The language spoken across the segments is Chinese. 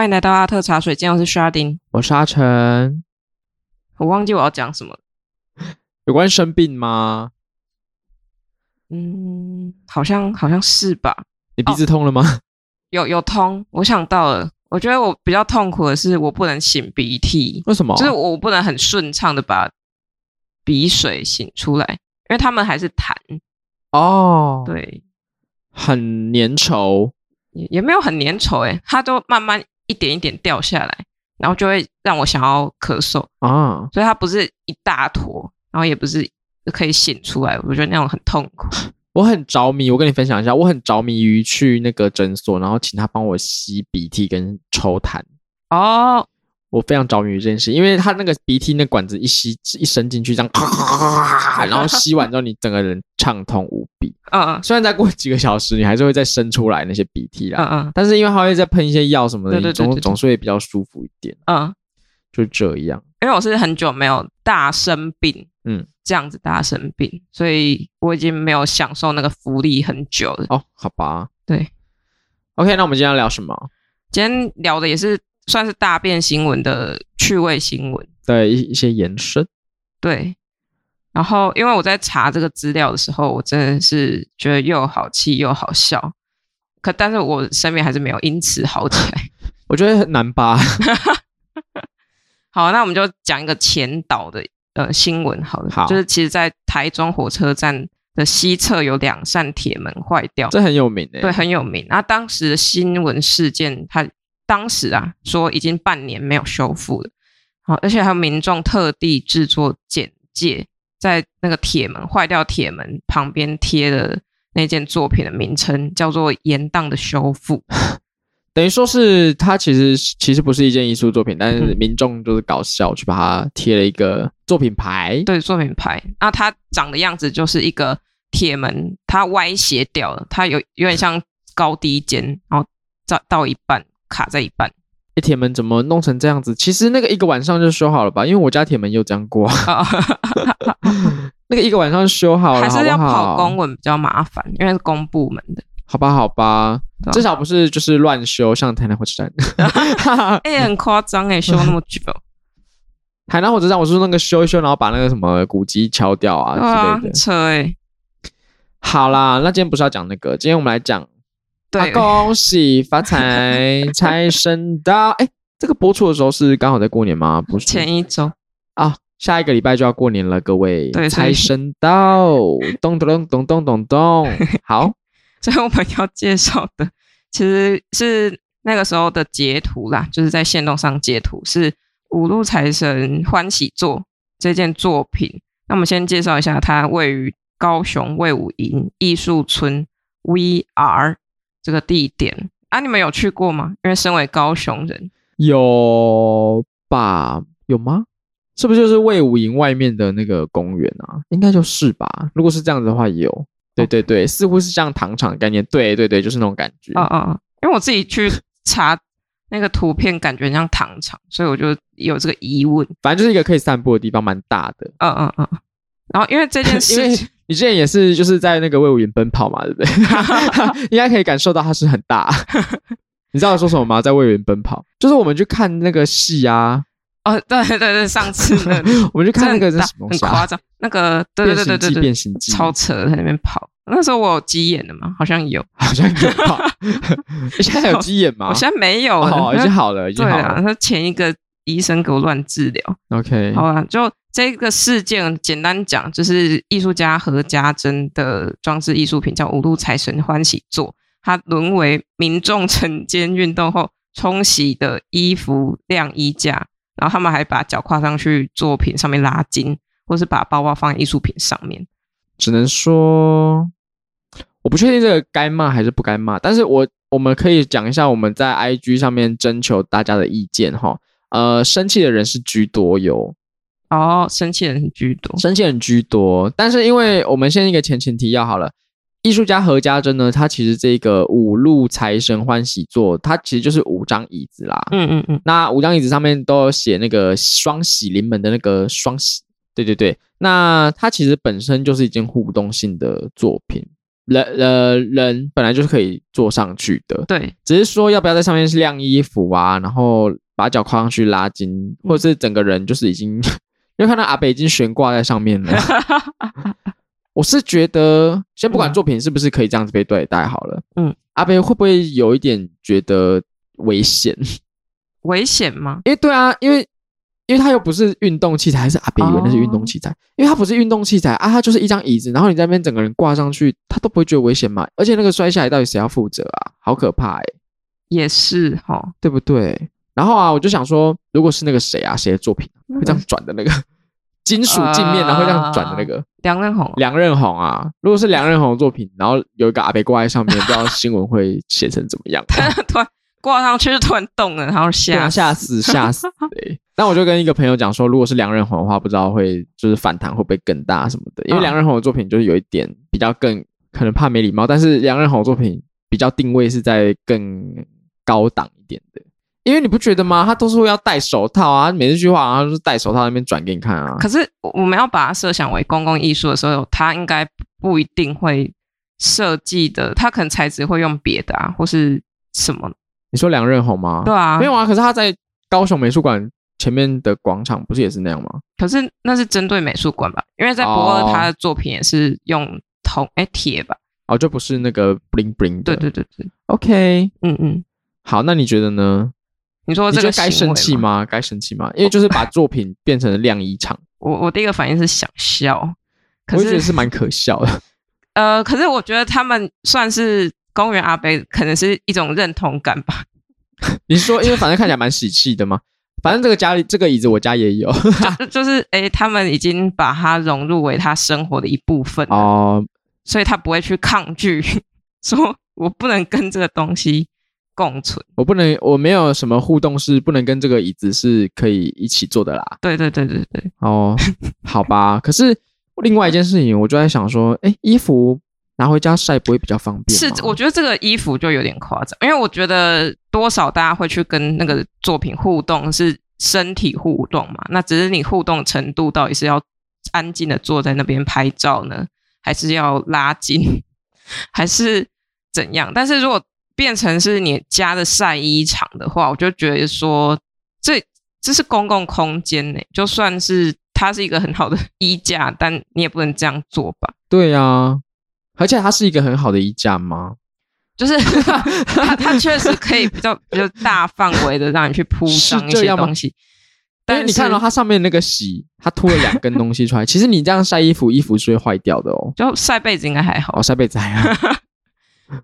欢迎来到阿特茶水间，我是沙丁，我是阿成。我忘记我要讲什么，有关生病吗？嗯，好像好像是吧。你鼻子痛了吗？哦、有有痛，我想到了。我觉得我比较痛苦的是，我不能擤鼻涕。为什么？就是我不能很顺畅的把鼻水擤出来，因为他们还是痰。哦，对，很粘稠，也也没有很粘稠，诶，它都慢慢一点一点掉下来，然后就会让我想要咳嗽啊。所以它不是一大坨，然后也不是可以醒出来，我觉得那种很痛苦。我很着迷，我跟你分享一下，我很着迷于去那个诊所，然后请他帮我吸鼻涕跟抽痰。哦，我非常着迷于这件事，因为他那个鼻涕那管子一吸一伸进去，这样，然后吸完之后你整个人畅通无比。嗯嗯，虽然再过几个小时你还是会再生出来那些鼻涕啦，嗯嗯，但是因为他会再喷一些药什么的，对对对对对，总总是会比较舒服一点。嗯，就这样。因为我是很久没有大生病，嗯。这样子大生病，所以我已经没有享受那个福利很久了。哦，好吧，对，OK，那我们今天要聊什么？今天聊的也是算是大便新闻的趣味新闻，对，一一些延伸。对，然后因为我在查这个资料的时候，我真的是觉得又好气又好笑，可但是我身边还是没有因此好起来。我觉得很难吧。好，那我们就讲一个前导的。呃，新闻好的，好，就是其实，在台中火车站的西侧有两扇铁门坏掉，这很有名诶。对，很有名。那当时的新闻事件，它当时啊说已经半年没有修复了，好，而且还有民众特地制作简介，在那个铁门坏掉铁门旁边贴的那件作品的名称，叫做《延宕的修复》。等于说是它其实其实不是一件艺术作品，但是民众就是搞笑去把它贴了一个作品牌。对，作品牌。那它长的样子就是一个铁门，它歪斜掉了，它有有点像高低肩，然后到到一半卡在一半。哎，铁门怎么弄成这样子？其实那个一个晚上就修好了吧？因为我家铁门有这样过。那个一个晚上修好了，还是要跑公文比较麻烦，因为是公部门的。好吧，好吧，至少不是就是乱修，像台南火车站，哎、欸，很夸张哎，修那么久。台南火车站，我是说那个修一修，然后把那个什么古迹敲掉啊之类的。车哎。好啦，那今天不是要讲那个，今天我们来讲，对，恭喜发财，财神到。哎，这个播出的时候是刚好在过年吗？不是，前一周啊，下一个礼拜就要过年了，各位，对，财神到，咚咚咚咚咚咚，好。所以我们要介绍的其实是那个时候的截图啦，就是在线动上截图，是五路财神欢喜座这件作品。那我们先介绍一下，它位于高雄卫武营艺术村 VR 这个地点啊，你们有去过吗？因为身为高雄人，有吧？有吗？是不是就是魏武营外面的那个公园啊？应该就是吧。如果是这样子的话，有。对对对，似乎是像糖厂的概念。对对对，就是那种感觉。嗯嗯，因为我自己去查那个图片，感觉像糖厂，所以我就有这个疑问。反正就是一个可以散步的地方，蛮大的。嗯嗯嗯。然后因为这件事，因为你之前也是就是在那个魏武营奔跑嘛，对不对？应该可以感受到它是很大。你知道我说什么吗？在魏武营奔跑，就是我们去看那个戏啊。哦，对对对，上次的 我们去看那个是什么、啊、很夸张，那个对对对对对对，变形记超扯，在那边跑。那时候我有鸡眼的吗？好像有，好像有跑。你现在有鸡眼吗？我现在没有，哦，已经好了，已经好了。他前一个医生给我乱治疗。OK，好了，就这个事件，简单讲，就是艺术家何家珍的装置艺术品叫五路财神欢喜座，它沦为民众晨间运动后冲洗的衣服晾衣架。然后他们还把脚跨上去作品上面拉筋，或是把包包放在艺术品上面。只能说，我不确定这个该骂还是不该骂。但是我我们可以讲一下我们在 IG 上面征求大家的意见哈。呃，生气的人是居多哟。哦，生气的人是居多，生气人居多。但是因为我们先一个前情提要好了。艺术家何家珍呢？他其实这个五路财神欢喜座，它其实就是五张椅子啦。嗯嗯嗯。那五张椅子上面都有写那个双喜临门的那个双喜。对对对。那它其实本身就是一件互动性的作品。人呃人本来就是可以坐上去的，对，只是说要不要在上面是晾衣服啊，然后把脚跨上去拉筋，或者是整个人就是已经，因为看到阿北已经悬挂在上面了。我是觉得，先不管作品是不是可以这样子被对待好了，嗯，阿北会不会有一点觉得危险？危险吗？因为对啊，因为。因为它又不是运动器材，还是阿北以为那是运动器材？Oh. 因为它不是运动器材啊，它就是一张椅子，然后你在那边整个人挂上去，他都不会觉得危险嘛。而且那个摔下来到底谁要负责啊？好可怕哎、欸！也是哈，对不对？然后啊，我就想说，如果是那个谁啊，谁的作品会这样转的那个 金属镜面，然后会这样转的那个梁任红，梁任红啊，如果是梁任红的作品，然后有一个阿北挂在上面，不知道新闻会写成怎么样？突然挂上去就突然动了，然后吓吓死吓死对。那我就跟一个朋友讲说，如果是梁任红的话，不知道会就是反弹会不会更大什么的。因为梁任红的作品就是有一点比较更可能怕没礼貌，但是梁任红的作品比较定位是在更高档一点的。因为你不觉得吗？他都是会要戴手套啊，每一句话然后就是戴手套那边转给你看啊。可是我们要把它设想为公共艺术的时候，他应该不一定会设计的，他可能材质会用别的啊，或是什么？你说梁任弘吗？对啊，没有啊。可是他在高雄美术馆。前面的广场不是也是那样吗？可是那是针对美术馆吧？因为在博二他的作品也是用铜哎铁吧？哦，就不是那个 bling bling 的。对对对对，OK，嗯嗯，好，那你觉得呢？你说这个该生气吗？该生气吗？因为就是把作品变成了晾衣场。我我第一个反应是想笑，可是我觉得是蛮可笑的。呃，可是我觉得他们算是公园阿伯，可能是一种认同感吧。你是说，因为反正看起来蛮喜气的嘛？反正这个家里这个椅子我家也有，就就是哎、欸，他们已经把它融入为他生活的一部分哦，所以他不会去抗拒，说我不能跟这个东西共存，我不能，我没有什么互动是不能跟这个椅子是可以一起坐的啦。对对对对对，哦，好吧。可是另外一件事情，我就在想说，哎，衣服。拿回家晒不会比较方便？是，我觉得这个衣服就有点夸张，因为我觉得多少大家会去跟那个作品互动，是身体互动嘛。那只是你互动程度到底是要安静的坐在那边拍照呢，还是要拉近，还是怎样？但是如果变成是你家的晒衣场的话，我就觉得说，这这是公共空间呢，就算是它是一个很好的衣架，但你也不能这样做吧？对呀、啊。而且它是一个很好的衣架吗？就是它，它确实可以比较比较大范围的让你去铺上一些东西。但是你看到它上面那个洗，它凸了两根东西出来。其实你这样晒衣服，衣服是会坏掉的哦。就晒被子应该还好，哦，晒被子还好。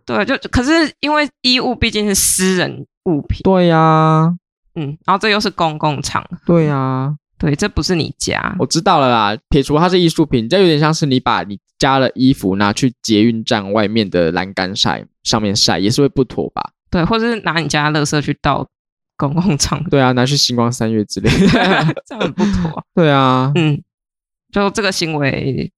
对，就可是因为衣物毕竟是私人物品。对呀、啊，嗯，然后这又是公共场合。对呀、啊，对，这不是你家。我知道了啦，撇除它是艺术品，这有点像是你把你。家的衣服拿去捷运站外面的栏杆晒，上面晒也是会不妥吧？对，或者是拿你家的垃圾去倒公共场。对啊，拿去星光三月之类的，这样很不妥。对啊，嗯，就这个行为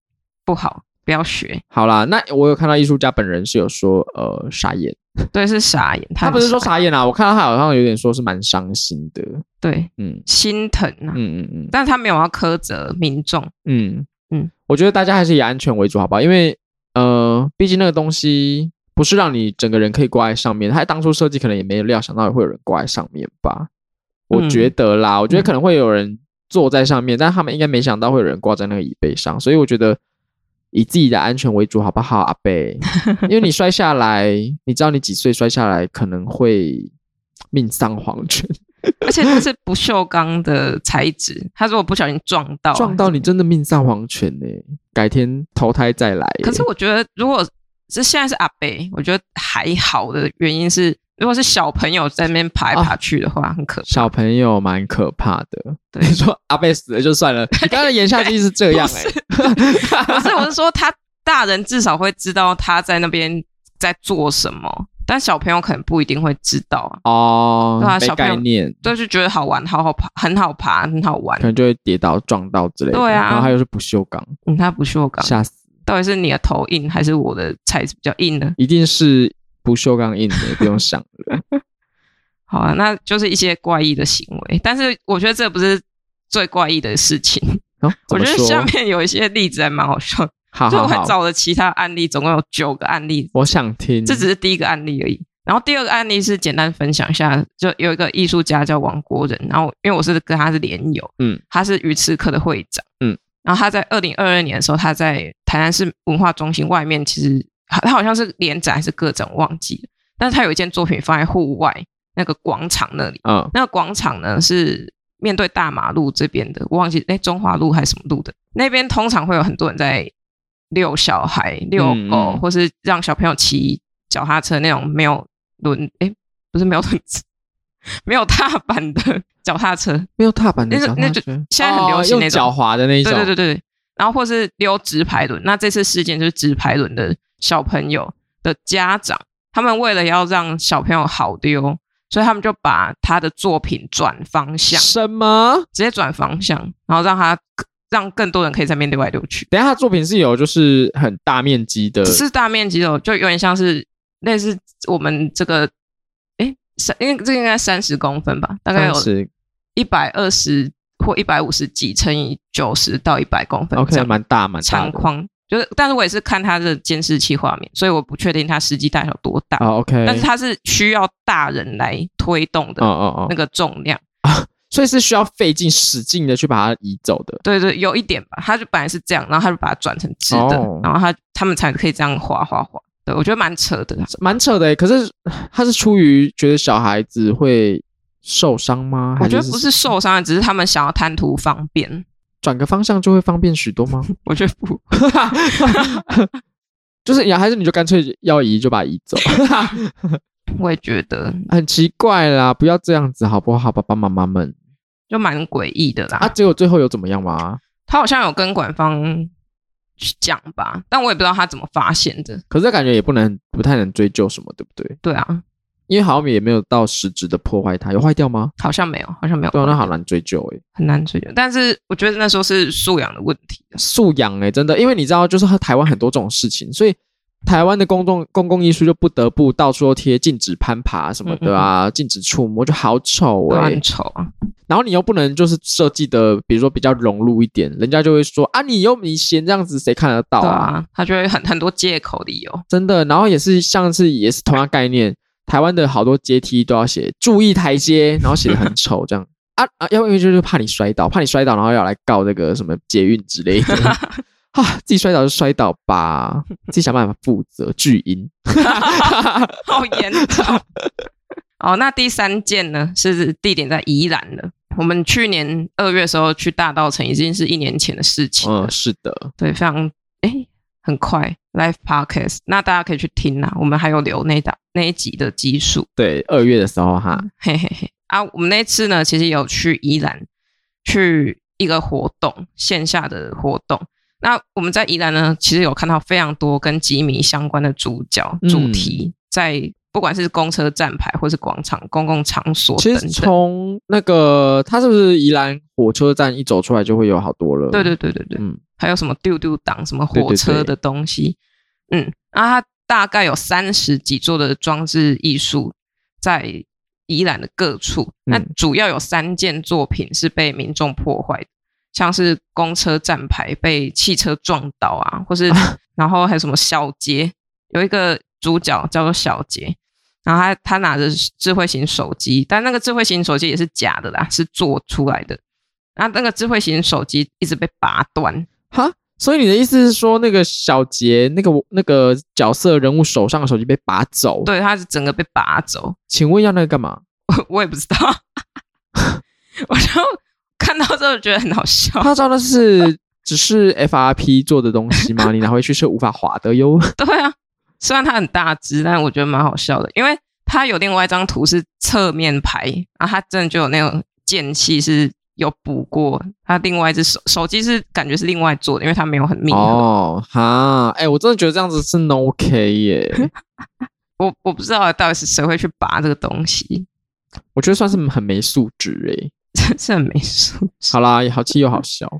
不好，不要学。好啦，那我有看到艺术家本人是有说，呃，傻眼。对，是傻眼。他不是说傻眼啊，我看到他好像有点说是蛮伤心的。对，嗯，心疼啊。嗯嗯嗯，但是他没有要苛责民众。嗯。嗯，我觉得大家还是以安全为主，好不好？因为，呃，毕竟那个东西不是让你整个人可以挂在上面，他当初设计可能也没有料想到会有人挂在上面吧。我觉得啦，嗯、我觉得可能会有人坐在上面，嗯、但他们应该没想到会有人挂在那个椅背上，所以我觉得以自己的安全为主，好不好，阿贝？因为你摔下来，你知道你几岁摔下来可能会命丧黄泉。而且它是不锈钢的材质，它如果不小心撞到，撞到你真的命丧黄泉呢。改天投胎再来。可是我觉得，如果是现在是阿贝，我觉得还好的原因是，如果是小朋友在那边爬来爬去的话，很可怕。小朋友蛮可怕的。对，你说阿贝死了就算了，你刚才言下之意是这样哎、欸？不是，我是说他大人至少会知道他在那边在做什么。但小朋友可能不一定会知道啊，哦，对啊，小概念，对，就觉得好玩，好好爬，很好爬，很好玩，可能就会跌倒、撞到之类的。对啊，然后他又是不锈钢，嗯，它不锈钢，吓死！到底是你的头硬还是我的材质比较硬呢？一定是不锈钢印的，不用想了。好啊，那就是一些怪异的行为，但是我觉得这不是最怪异的事情。哦、我觉得下面有一些例子还蛮好笑。好，就我还找了其他案例，总共有九个案例。我想听，这只是第一个案例而已。然后第二个案例是简单分享一下，就有一个艺术家叫王国仁，然后因为我是跟他是连友，嗯，他是鱼翅客的会长，嗯，然后他在二零二二年的时候，他在台南市文化中心外面，其实他好像是连载还是各种，忘记了。但是他有一件作品放在户外那个广场那里，嗯，那个广场呢是面对大马路这边的，我忘记哎中华路还是什么路的，那边通常会有很多人在遛小孩、遛狗，或是让小朋友骑脚踏车那种没有。轮哎，不是没有轮子，没有踏板的脚踏车，没有踏板的脚踏车，那就现在很流行那种脚滑的那种，对对对对。然后或是溜直排轮，那这次事件就是直排轮的小朋友的家长，他们为了要让小朋友好丢，所以他们就把他的作品转方向，什么？直接转方向，然后让他让更多人可以在那边溜来丢去。等下，他作品是有就是很大面积的，是大面积的，就有点像是。类似我们这个，哎，三，因为这个应该三十公分吧，大概有一百二十或一百五十几乘以九十到一百公分，OK，蛮大蛮大。长框就是，但是我也是看他的监视器画面，所以我不确定它实际大小多大。哦，OK，但是它是需要大人来推动的，那个重量啊，所以是需要费劲使劲的去把它移走的。对对，有一点吧，他就本来是这样，然后他就把它转成直的，哦、然后他他们才可以这样滑滑滑。对。我觉得蛮扯的，蛮扯的欸。可是他是出于觉得小孩子会受伤吗？我觉得不是受伤，只是他们想要贪图方便，转个方向就会方便许多吗？我觉得不，就是呀，还是你就干脆要移就把它移走。我也觉得很奇怪啦，不要这样子好不好？爸爸妈妈们就蛮诡异的啦。啊，结果最后有怎么样吗？他好像有跟官方去。讲吧，但我也不知道他怎么发现的。可是感觉也不能不太能追究什么，对不对？对啊，因为好像也没有到实质的破坏它，有坏掉吗？好像没有，好像没有。对啊，那好难追究诶，很难追究。但是我觉得那时候是素养的问题，素养诶，真的，因为你知道，就是台湾很多这种事情，所以台湾的公众公共艺术就不得不到处都贴禁止攀爬什么的啊，嗯嗯禁止触摸，就好丑诶，很丑啊。然后你又不能就是设计的，比如说比较融入一点，人家就会说啊，你又你嫌这样子，谁看得到啊？对啊，他就会很很多借口理由，真的。然后也是像是也是同样概念，台湾的好多阶梯都要写注意台阶，然后写的很丑这样啊啊，要不然就是怕你摔倒，怕你摔倒，然后要来告这个什么捷运之类的 啊，自己摔倒就摔倒吧，自己想办法负责巨婴，好严重。哦，那第三件呢是地点在宜兰的。我们去年二月的时候去大稻城，已经是一年前的事情了。嗯，是的，对，非常诶，很快。Live Podcast，那大家可以去听啦。我们还有留那档那一集的集数。对，二月的时候哈，嘿嘿嘿。啊，我们那次呢，其实有去宜兰，去一个活动，线下的活动。那我们在宜兰呢，其实有看到非常多跟吉米相关的主角、主题在。嗯不管是公车站牌，或是广场、公共场所等等，其实从那个他是不是宜兰火车站一走出来就会有好多了？对对对对对，嗯，还有什么丢丢档、什么火车的东西，对对对嗯，然后它大概有三十几座的装置艺术在宜兰的各处，嗯、那主要有三件作品是被民众破坏的，像是公车站牌被汽车撞倒啊，或是 然后还有什么小街有一个主角叫做小杰。然后他他拿着智慧型手机，但那个智慧型手机也是假的啦，是做出来的。然后那个智慧型手机一直被拔断，哈？所以你的意思是说，那个小杰那个那个角色人物手上的手机被拔走？对，他是整个被拔走。请问要那个干嘛？我 我也不知道，我就看到之后觉得很好笑。他知道的是只是 FRP 做的东西吗？你拿回去是无法划的哟。对啊。虽然它很大只，但是我觉得蛮好笑的，因为它有另外一张图是侧面拍，然后它真的就有那种间隙是有补过。它另外一只手手机是感觉是另外做的，因为它没有很密合。哦哈，哎、欸，我真的觉得这样子是 no OK 耶。我我不知道到底是谁会去拔这个东西。我觉得算是很没素质哎，真是很没素质。好啦，也好气又好笑，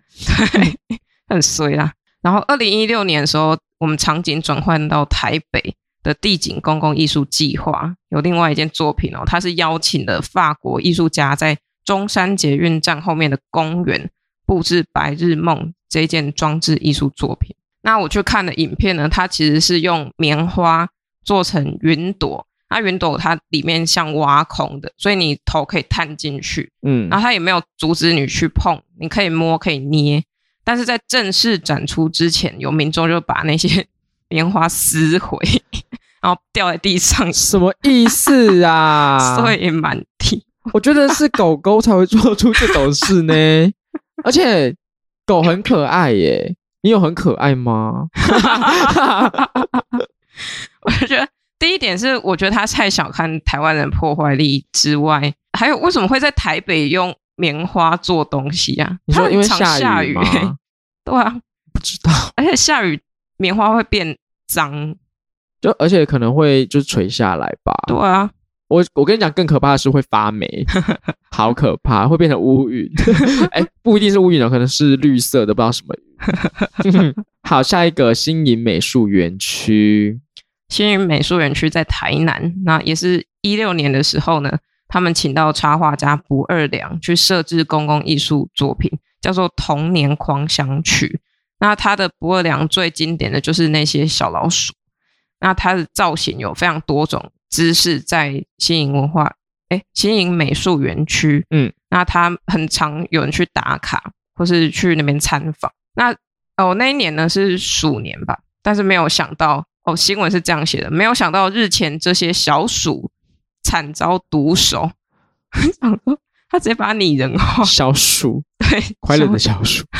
对，很衰啦。然后二零一六年的时候。我们场景转换到台北的地景公共艺术计划，有另外一件作品哦，它是邀请了法国艺术家在中山捷运站后面的公园布置《白日梦》这件装置艺术作品。那我去看的影片呢，它其实是用棉花做成云朵，那云朵它里面像挖空的，所以你头可以探进去，嗯，然后它也没有阻止你去碰，你可以摸，可以捏。但是在正式展出之前，有民众就把那些 棉花撕毁，然后掉在地上，什么意思啊？碎满地。我觉得是狗狗才会做出这种事呢，而且狗很可爱耶。你有很可爱吗？我觉得第一点是，我觉得他太小看台湾人破坏力之外，还有为什么会在台北用棉花做东西啊？你说因为下雨，吗？对啊，不知道。而且下雨棉花会变脏，就而且可能会就是垂下来吧。对啊。我我跟你讲，更可怕的是会发霉，好可怕，会变成乌云。哎，不一定是乌云哦，可能是绿色的，不知道什么。好，下一个新营美术园区。新营美术园区在台南，那也是一六年的时候呢，他们请到插画家不二良去设置公共艺术作品，叫做《童年狂想曲》。那他的不二良最经典的就是那些小老鼠，那它的造型有非常多种。姿势在新营文化，哎，新营美术园区，嗯，那他很常有人去打卡，或是去那边参访。那哦，那一年呢是鼠年吧，但是没有想到，哦，新闻是这样写的，没有想到日前这些小鼠惨遭毒手，他直接把它拟人化，小鼠，对，快乐的小鼠。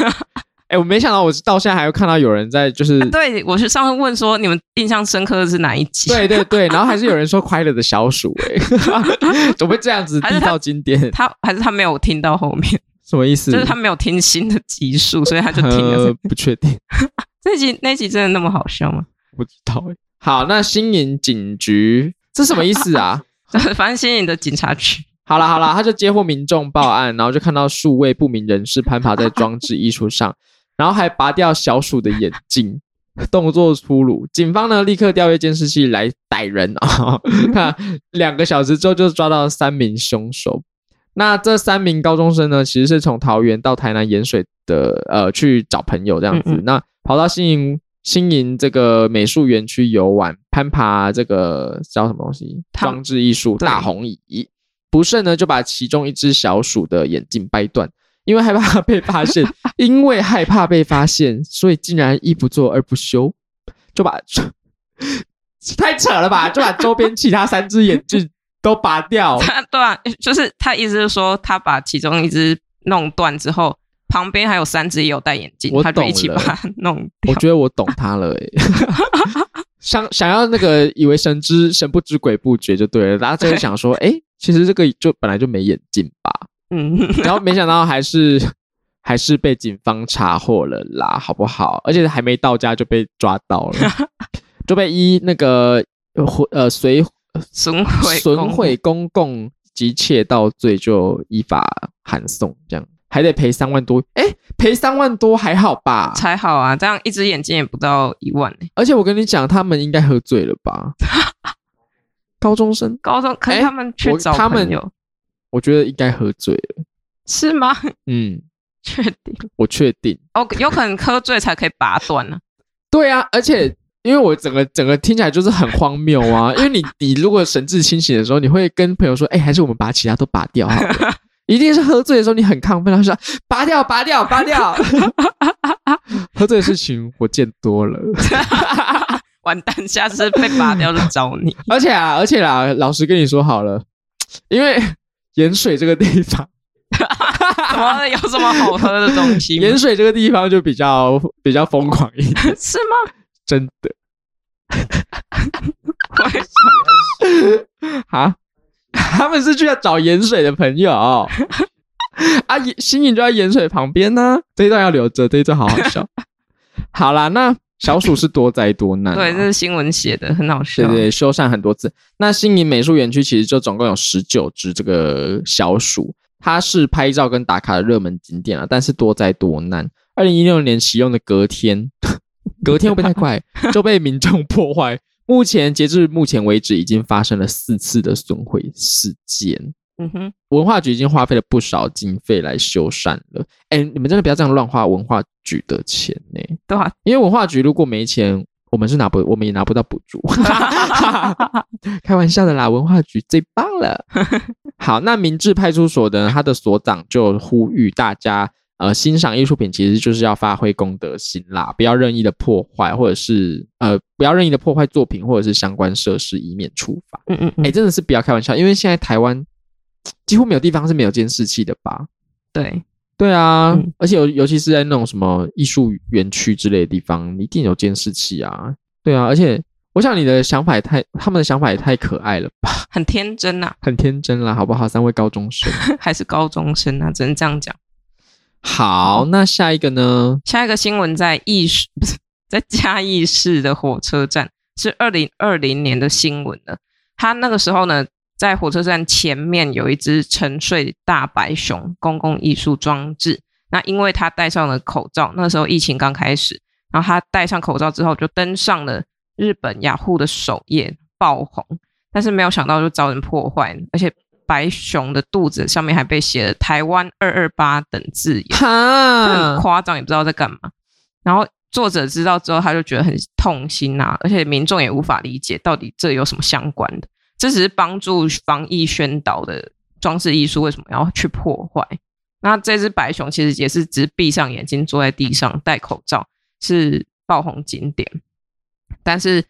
哎、欸，我没想到，我到现在还有看到有人在，就是、啊、对我是上次问说，你们印象深刻的是哪一集？对对对，然后还是有人说快乐的小鼠、欸，哎，怎么会这样子地道经典？他还是他没有听到后面，什么意思？就是他没有听新的集数，所以他就听了。呃、不确定，这集那集真的那么好笑吗？不知道哎、欸。好，那新营警局这什么意思啊？反正新营的警察局。好了好了，他就接获民众报案，然后就看到数位不明人士攀爬在装置艺术上。然后还拔掉小鼠的眼睛，动作粗鲁。警方呢立刻调阅监视器来逮人啊！看两个小时之后就抓到三名凶手。那这三名高中生呢，其实是从桃园到台南盐水的，呃，去找朋友这样子。嗯嗯那跑到新营新营这个美术园区游玩，攀爬这个叫什么东西？装置艺术大红椅。不慎呢就把其中一只小鼠的眼镜掰断。因为害怕被发现，因为害怕被发现，所以竟然一不做二不休，就把太扯了吧，就把周边其他三只眼镜都拔掉。对啊，就是他意思是说，他把其中一只弄断之后，旁边还有三只也有戴眼镜，他就一起把它弄掉。我觉得我懂他了、想想要那个以为神知神不知鬼不觉就对了，大家就会想说，哎，其实这个就本来就没眼镜吧。嗯，然后没想到还是 还是被警方查获了啦，好不好？而且还没到家就被抓到了，就被依那个呃随损毁损毁公共及窃盗罪就依法函送，这样还得赔三万多。哎，赔三万多还好吧？才好啊，这样一只眼睛也不到一万呢。而且我跟你讲，他们应该喝醉了吧？高中生，高中，可是他们去找朋友。我觉得应该喝醉了，是吗？嗯，确定？我确定。哦，有可能喝醉才可以拔断呢。对啊，而且因为我整个整个听起来就是很荒谬啊。因为你 你如果神志清醒的时候，你会跟朋友说：“哎，还是我们把其他都拔掉好了。”一定是喝醉的时候，你很亢奋，他说：“拔掉，拔掉，拔掉。”喝醉的事情我见多了，完蛋，下次被拔掉就找你。而且啊，而且啦，老实跟你说好了，因为。盐水这个地方，怎么有什么好喝的东西？盐水这个地方就比较比较疯狂一点，是吗？真的？为什么？啊？他们是去要找盐水的朋友 啊？新颖就在盐水旁边呢。这一段要留着，这一段好好笑。好啦，那。小鼠是多灾多难，啊，对，这是新闻写的，很好笑。对对，修缮很多次。那新颖美术园区其实就总共有十九只这个小鼠，它是拍照跟打卡的热门景点啊。但是多灾多难，二零一六年启用的隔天，隔天会不会太快就被民众破坏。目前截至目前为止，已经发生了四次的损毁事件。嗯哼，文化局已经花费了不少经费来修缮了。哎，你们真的不要这样乱花文化局的钱呢、欸？对啊，因为文化局如果没钱，我们是拿不，我们也拿不到补助。开玩笑的啦，文化局最棒了。好，那明治派出所的他的所长就呼吁大家，呃，欣赏艺术品其实就是要发挥公德心啦，不要任意的破坏，或者是呃，不要任意的破坏作品或者是相关设施，以免处罚。嗯嗯，哎，真的是不要开玩笑，因为现在台湾几乎没有地方是没有监视器的吧？对。对啊，嗯、而且尤尤其是在那种什么艺术园区之类的地方，一定有监视器啊。对啊，而且我想你的想法也太，他们的想法也太可爱了吧，很天真呐，很天真啦，好不好？三位高中生 还是高中生啊，只能这样讲。好，那下一个呢？下一个新闻在义市，不是在嘉义市的火车站，是二零二零年的新闻了。他那个时候呢？在火车站前面有一只沉睡大白熊公共艺术装置。那因为他戴上了口罩，那时候疫情刚开始，然后他戴上口罩之后就登上了日本雅虎的首页爆红。但是没有想到就遭人破坏，而且白熊的肚子上面还被写了“台湾二二八”等字眼，很夸张，也不知道在干嘛。然后作者知道之后，他就觉得很痛心啊，而且民众也无法理解到底这有什么相关的。这只是帮助防疫宣导的装置艺术，为什么要去破坏？那这只白熊其实也是只闭上眼睛坐在地上戴口罩，是爆红景点，但是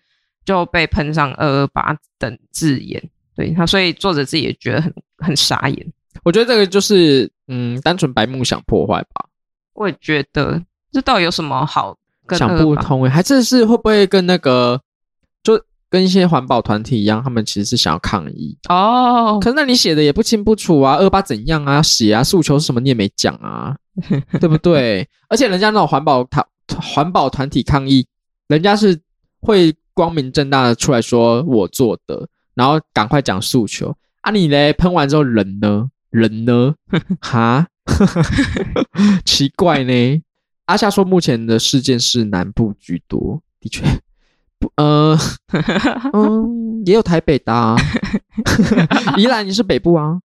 就被喷上二二八等字眼，对，他所以作者自己也觉得很很傻眼。我觉得这个就是嗯，单纯白目想破坏吧。我也觉得这到底有什么好跟想不通诶，还真是会不会跟那个就。跟一些环保团体一样，他们其实是想要抗议哦。可是那你写的也不清不楚啊，二八怎样啊？写啊，诉求是什么你也没讲啊，对不对？而且人家那种环保团环保团体抗议，人家是会光明正大的出来说我做的，然后赶快讲诉求啊。你嘞喷完之后人呢？人呢？哈？奇怪呢。阿夏说目前的事件是南部居多，的确。不，呃，嗯，也有台北的啊，宜兰你是北部啊，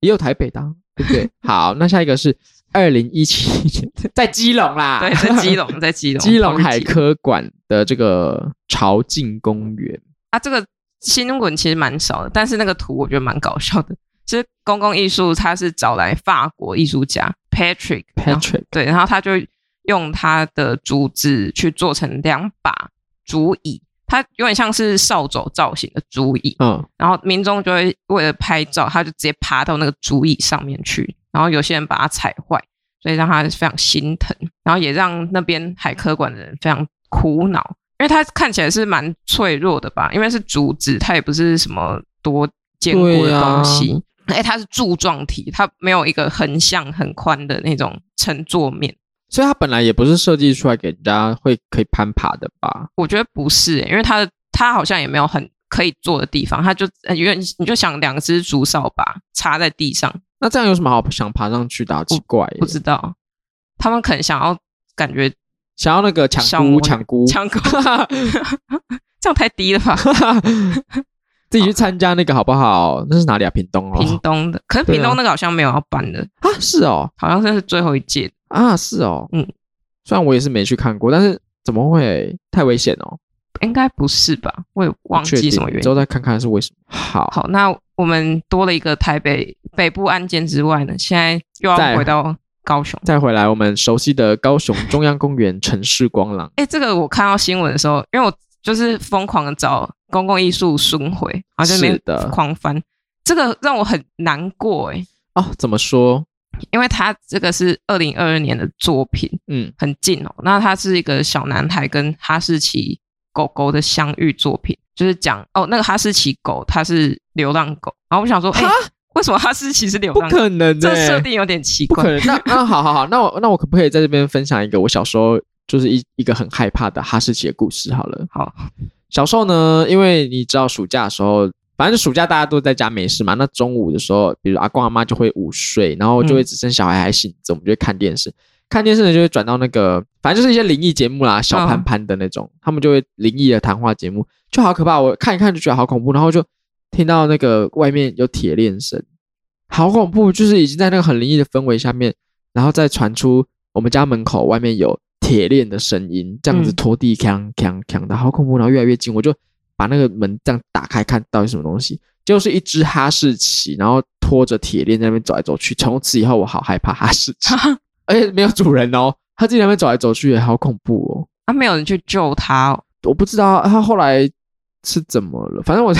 也有台北的啊，对不对？好，那下一个是二零一七年，在基隆啦，对，在基隆，在基隆，基隆海科馆的这个潮境公园啊，这个新闻其实蛮少的，但是那个图我觉得蛮搞笑的。其实公共艺术它是找来法国艺术家 Patrick，Patrick，对，然后他就用他的竹子去做成两把。竹椅，它有点像是扫帚造型的竹椅，嗯，然后民众就会为了拍照，他就直接爬到那个竹椅上面去，然后有些人把它踩坏，所以让他非常心疼，然后也让那边海科馆的人非常苦恼，因为它看起来是蛮脆弱的吧，因为是竹子，它也不是什么多坚固的东西，哎，它是柱状体，它没有一个横向很宽的那种承坐面。所以它本来也不是设计出来给人家会可以攀爬的吧？我觉得不是、欸，因为它的它好像也没有很可以坐的地方，它就因为你就想两只竹扫把插在地上，那这样有什么好想爬上去的、啊？奇怪、欸，不知道，他们可能想要感觉想要那个抢菇抢菇抢菇，这样太低了吧？自己去参加那个好不好？那是哪里啊？屏东哦，屏东的，可是屏东那个好像没有要办的啊？是哦，好像这是最后一届。啊，是哦，嗯，虽然我也是没去看过，但是怎么会太危险哦？应该不是吧？我也忘记什么原因，之后再看看是为什么。好，好，那我们多了一个台北北部案件之外呢，现在又要回到高雄，再回来我们熟悉的高雄中央公园城市光廊。哎，这个我看到新闻的时候，因为我就是疯狂的找公共艺术巡回，然后就没狂翻，这个让我很难过哎。哦，怎么说？因为他这个是二零二二年的作品，嗯，很近哦。那他是一个小男孩跟哈士奇狗狗的相遇作品，就是讲哦，那个哈士奇狗它是流浪狗。然后我想说，哎，为什么哈士奇是流浪？不可能的，这设定有点奇怪。不可能。那那好好好，那 我那我可不可以在这边分享一个我小时候就是一一个很害怕的哈士奇的故事？好了，好，小时候呢，因为你知道暑假的时候。反正暑假大家都在家没事嘛，那中午的时候，比如阿公阿妈就会午睡，然后就会只剩小孩还醒着，嗯、我们就会看电视。看电视呢，就会转到那个，反正就是一些灵异节目啦，小潘潘的那种，哦、他们就会灵异的谈话节目，就好可怕。我看一看就觉得好恐怖，然后就听到那个外面有铁链声，好恐怖！就是已经在那个很灵异的氛围下面，然后再传出我们家门口外面有铁链的声音，这样子拖地锵锵锵的，好恐怖！然后越来越近，我就把那个门这样打开，看到底什么东西，就是一只哈士奇，然后拖着铁链在那边走来走去。从此以后，我好害怕哈士奇，而 且没有主人哦，它自己在那边走来走去，也好恐怖哦。啊，没有人去救它哦，我不知道它后来是怎么了，反正我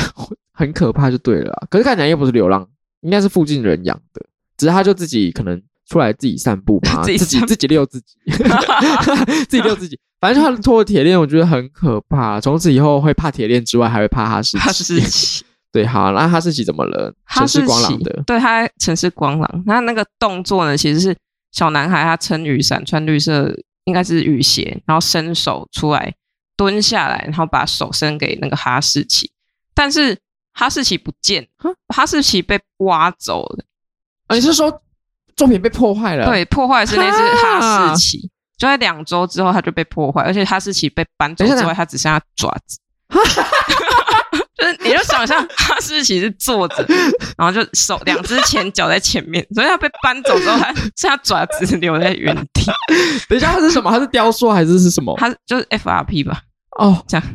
很可怕就对了。可是看起来又不是流浪。应该是附近人养的，只是他就自己可能出来自己散步嘛，自己自己遛自己，自己遛自己。反正他拖铁链，我觉得很可怕。从此以后会怕铁链之外，还会怕哈士奇。哈士奇，对，好，那哈士奇怎么了？城市光狼的，对，他城市光狼，他那个动作呢，其实是小男孩他撑雨伞，穿绿色应该是雨鞋，然后伸手出来蹲下来，然后把手伸给那个哈士奇，但是。哈士奇不见，哈士奇被挖走了。啊、你是说作品被破坏了？对，破坏是那只哈士奇，就在两周之后它就被破坏，而且哈士奇被搬走之外，它只剩下爪子。就是你就想象哈士奇是坐着，然后就手两只前脚在前面，所以它被搬走之后，它剩下爪子留在原地。等一下，它是什么？它是雕塑还是是什么？它就是 FRP 吧？哦，这样。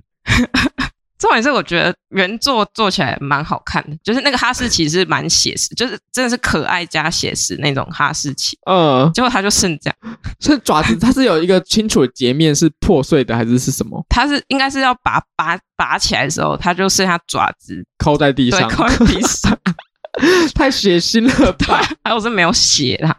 重点是我觉得原作做起来蛮好看的，就是那个哈士奇是蛮写实，就是真的是可爱加写实那种哈士奇。嗯，结果它就剩这样，所以爪子它是有一个清楚的截面是破碎的还是是什么？它是应该是要拔拔拔起来的时候，它就剩下爪子抠在地上，抠在地上。太血腥了吧？还有是没有血啦。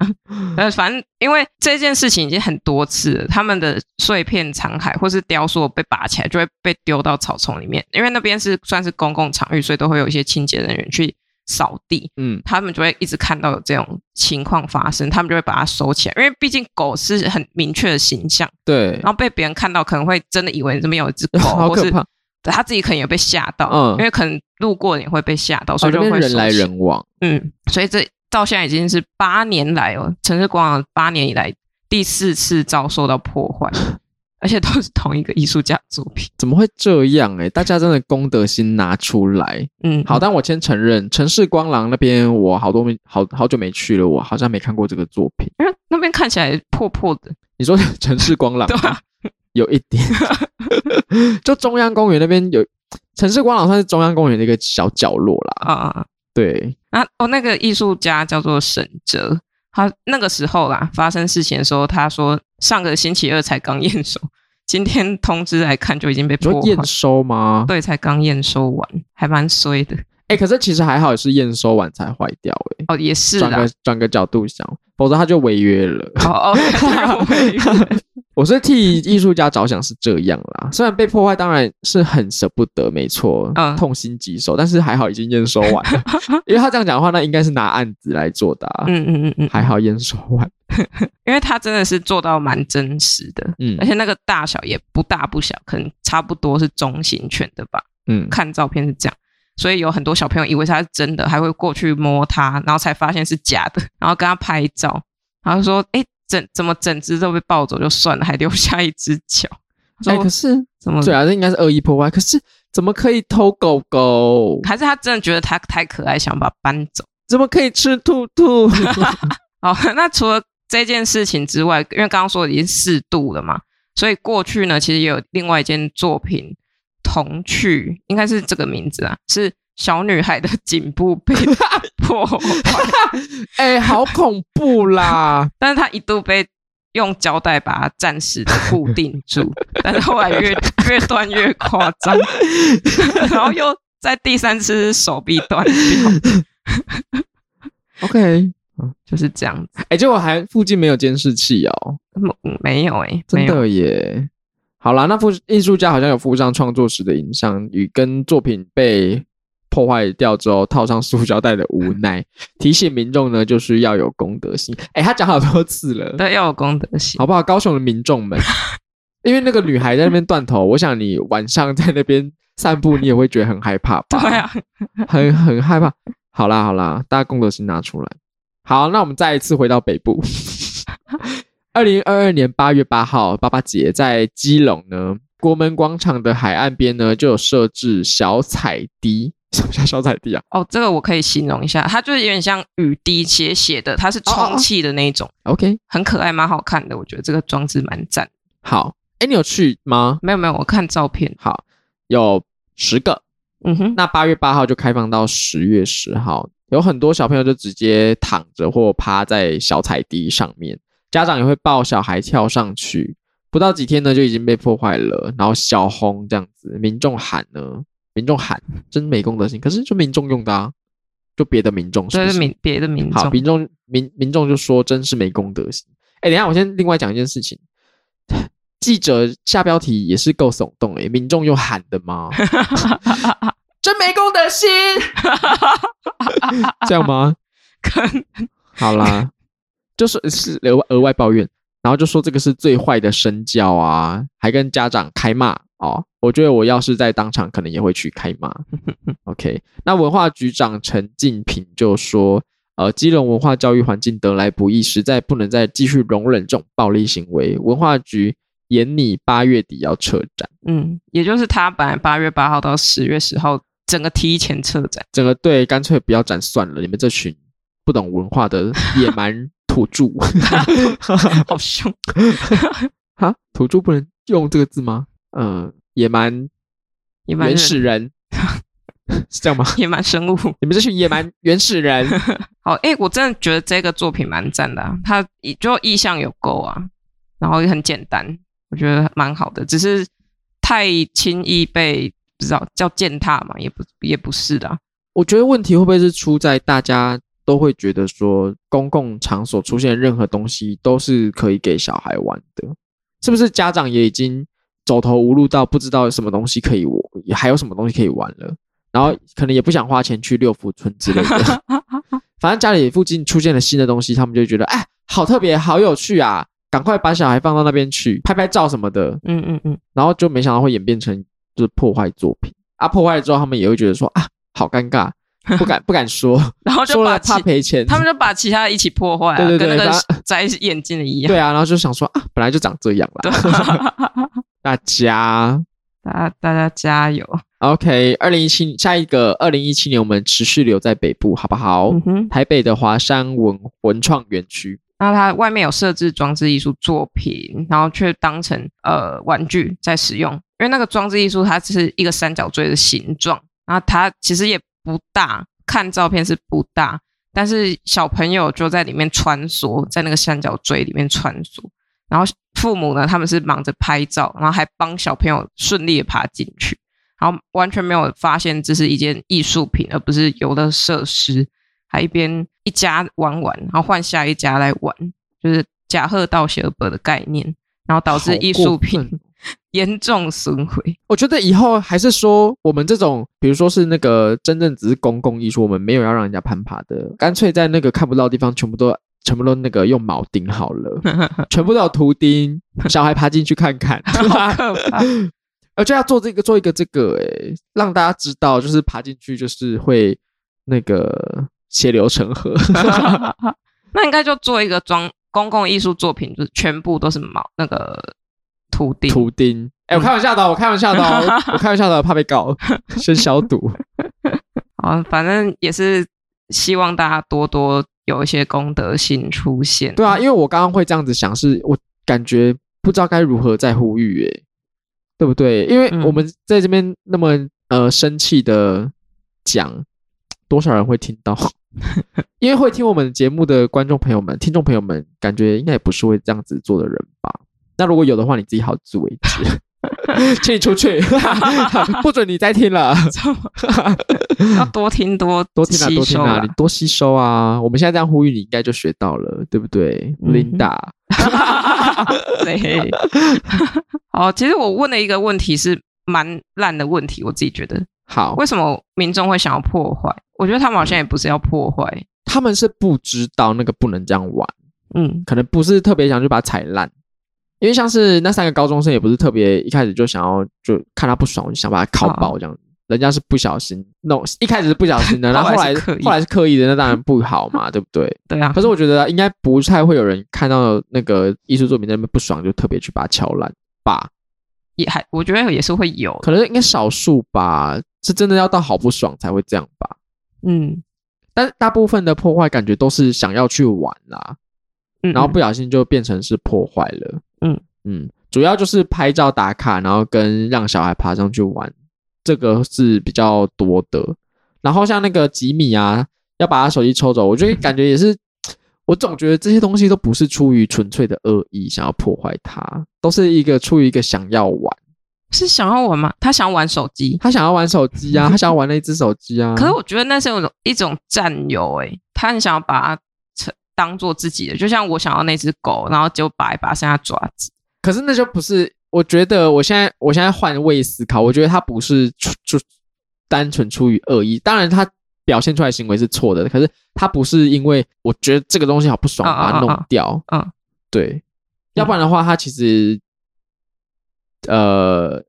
呃，反正因为这件事情已经很多次了，他们的碎片残骸或是雕塑被拔起来，就会被丢到草丛里面。因为那边是算是公共场域，所以都会有一些清洁人员去扫地。嗯，他们就会一直看到有这种情况发生，他们就会把它收起来。因为毕竟狗是很明确的形象，对。然后被别人看到，可能会真的以为这边有一只狗，好可怕。他自己可能也被吓到，嗯，因为可能路过也会被吓到，所以就会人来人往，嗯，所以这到现在已经是八年来哦，城市光廊八年以来第四次遭受到破坏，而且都是同一个艺术家作品，怎么会这样？哎，大家真的公德心拿出来，嗯，好，但我先承认，城市光廊那边我好多没好好久没去了，我好像没看过这个作品，因为那边看起来破破的。你说 城市光廊？对啊。有一点，就中央公园那边有城市光廊，算是中央公园的一个小角落啦。啊啊，对啊，哦，那个艺术家叫做沈哲，他那个时候啦，发生事情的时候，他说上个星期二才刚验收，今天通知来看就已经被破坏。验收吗？对，才刚验收完，还蛮衰的。哎、欸，可是其实还好，是验收完才坏掉、欸。哎，哦，也是转个转个角度想，否则他就违约了。哦哦，违约。我是替艺术家着想是这样啦，虽然被破坏当然是很舍不得，没错，嗯，痛心疾首，但是还好已经验收完了，因为他这样讲的话，那应该是拿案子来做的，啊，嗯嗯嗯嗯，还好验收完，因为他真的是做到蛮真实的，嗯，而且那个大小也不大不小，可能差不多是中型犬的吧，嗯，看照片是这样，所以有很多小朋友以为他是真的，还会过去摸它，然后才发现是假的，然后跟他拍照，然后说，哎。整怎么整只都被抱走就算了，还留下一只脚。哎，可是怎么？对啊，这应该是恶意破坏。可是怎么可以偷狗狗？还是他真的觉得它太可爱，想把它搬走？怎么可以吃兔兔？好，那除了这件事情之外，因为刚刚说的已经四度了嘛，所以过去呢，其实也有另外一件作品，童趣应该是这个名字啊，是。小女孩的颈部被破坏，哎、欸，好恐怖啦！但是她一度被用胶带把它暂时的固定住，但是后来越越断越夸张，然后又在第三次手臂断掉。OK，就是这样子。哎、欸，结果还附近没有监视器哦？没有哎、欸，真的耶。好啦，那副艺术家好像有附上创作时的影像与跟作品被。破坏掉之后，套上塑胶袋的无奈，提醒民众呢，就是要有公德心。哎、欸，他讲好多次了，对，要有公德心，好不好？高雄的民众们，因为那个女孩在那边断头，我想你晚上在那边散步，你也会觉得很害怕吧？对啊，很很害怕。好啦好啦，大家公德心拿出来。好，那我们再一次回到北部。二零二二年八月八号，爸爸节在基隆呢。国门广场的海岸边呢，就有设置小彩滴，什么叫小彩滴啊？哦，这个我可以形容一下，它就是有点像雨滴斜斜的，它是充气的那一种。哦哦 OK，很可爱，蛮好看的。我觉得这个装置蛮赞。好，哎，你有去吗？没有没有，我看照片。好，有十个。嗯哼，那八月八号就开放到十月十号，有很多小朋友就直接躺着或趴在小彩滴上面，家长也会抱小孩跳上去。不到几天呢，就已经被破坏了，然后小红这样子，民众喊呢，民众喊真没公德心，可是就民众用的啊，就别的民众是不是？民别的民众，好，民众民民众就说真是没公德心。哎，等一下，我先另外讲一件事情，记者下标题也是够耸动诶，民众又喊的吗？真没公德心，这样吗？可好啦，就是是额外额外抱怨。然后就说这个是最坏的身教啊，还跟家长开骂哦。我觉得我要是在当场，可能也会去开骂。OK，那文化局长陈进平就说，呃，基隆文化教育环境得来不易，实在不能再继续容忍这种暴力行为。文化局严拟八月底要撤展，嗯，也就是他本来八月八号到十月十号整个提前撤展，整个对，干脆不要展算了。你们这群不懂文化的野蛮。土著 好凶哈，土著不能用这个字吗？嗯、呃，野蛮，野蛮原始人 是这样吗？野蛮生物，你们这群野蛮原始人。好，哎、欸，我真的觉得这个作品蛮赞的、啊，它就意象有够啊，然后也很简单，我觉得蛮好的，只是太轻易被不知道叫践踏嘛，也不也不是的。我觉得问题会不会是出在大家？都会觉得说，公共场所出现任何东西都是可以给小孩玩的，是不是？家长也已经走投无路到不知道什么东西可以玩，还有什么东西可以玩了，然后 可能也不想花钱去六福村之类的。反正家里附近出现了新的东西，他们就觉得哎，好特别，好有趣啊！赶快把小孩放到那边去拍拍照什么的。嗯嗯嗯。然后就没想到会演变成就是破坏作品啊！破坏了之后，他们也会觉得说啊，好尴尬。不敢 不敢说，然后就把怕赔钱，他们就把其他的一起破坏、啊，对对对，跟那个摘眼镜的一样。对啊，然后就想说啊，本来就长这样了。大家，大大家加油。OK，二零一七下一个二零一七年，我们持续留在北部，好不好？嗯、哼台北的华山文文创园区，那它外面有设置装置艺术作品，然后却当成呃玩具在使用，因为那个装置艺术它是一个三角锥的形状，然后它其实也。不大，看照片是不大，但是小朋友就在里面穿梭，在那个三角锥里面穿梭，然后父母呢，他们是忙着拍照，然后还帮小朋友顺利的爬进去，然后完全没有发现这是一件艺术品，而不是游乐设施，还一边一家玩玩，然后换下一家来玩，就是假贺道谢尔的概念，然后导致艺术品。严重损毁。我觉得以后还是说，我们这种，比如说是那个真正只是公共艺术，我们没有要让人家攀爬的，干脆在那个看不到的地方，全部都全部都那个用铆钉好了，全部都有图钉，小孩爬进去看看。而且要做这个，做一个这个，哎，让大家知道，就是爬进去就是会那个血流成河。那应该就做一个装公共艺术作品，就是全部都是铆那个。图钉，图钉，哎，我开玩笑的，嗯、我开玩笑的，我开玩笑的，怕被告，先消毒。好，反正也是希望大家多多有一些功德性出现。对啊，因为我刚刚会这样子想是，是我感觉不知道该如何再呼吁，哎，对不对？因为我们在这边那么呃生气的讲，多少人会听到？因为会听我们节目的观众朋友们、听众朋友们，感觉应该也不是会这样子做的人吧。那如果有的话，你自己好自为之，请你出去，不准你再听了。要多听多多听啊，多听啊，你多吸收啊。我们现在这样呼吁，你应该就学到了，对不对，Linda？对。好，其实我问的一个问题是蛮烂的问题，我自己觉得。好，为什么民众会想要破坏？我觉得他们好像也不是要破坏，他们是不知道那个不能这样玩。嗯，可能不是特别想去把它踩烂。因为像是那三个高中生，也不是特别一开始就想要就看他不爽，就想把他敲爆这样。人家是不小心弄，一开始是不小心的，然后后来后来是刻意的，那当然不好嘛，对不对？对啊。可是我觉得应该不太会有人看到那个艺术作品在那边不爽，就特别去把它敲烂吧。也还我觉得也是会有，可能应该少数吧。是真的要到好不爽才会这样吧？嗯，但大部分的破坏感觉都是想要去玩啦，嗯，然后不小心就变成是破坏了。嗯嗯，主要就是拍照打卡，然后跟让小孩爬上去玩，这个是比较多的。然后像那个吉米啊，要把他手机抽走，我觉得感觉也是。我总觉得这些东西都不是出于纯粹的恶意，想要破坏他，都是一个出于一个想要玩，是想要玩吗？他想要玩手机，他想要玩手机啊，他想要玩那只手机啊。可是我觉得那是一种一种占有，诶，他很想要把它当做自己的，就像我想要那只狗，然后就拔一拔剩下爪子。可是那就不是，我觉得我现在我现在换位思考，我觉得他不是出就单纯出于恶意，当然他。表现出来行为是错的，可是他不是因为我觉得这个东西好不爽把它弄掉，嗯、对、嗯，要不然的话，他其实，呃，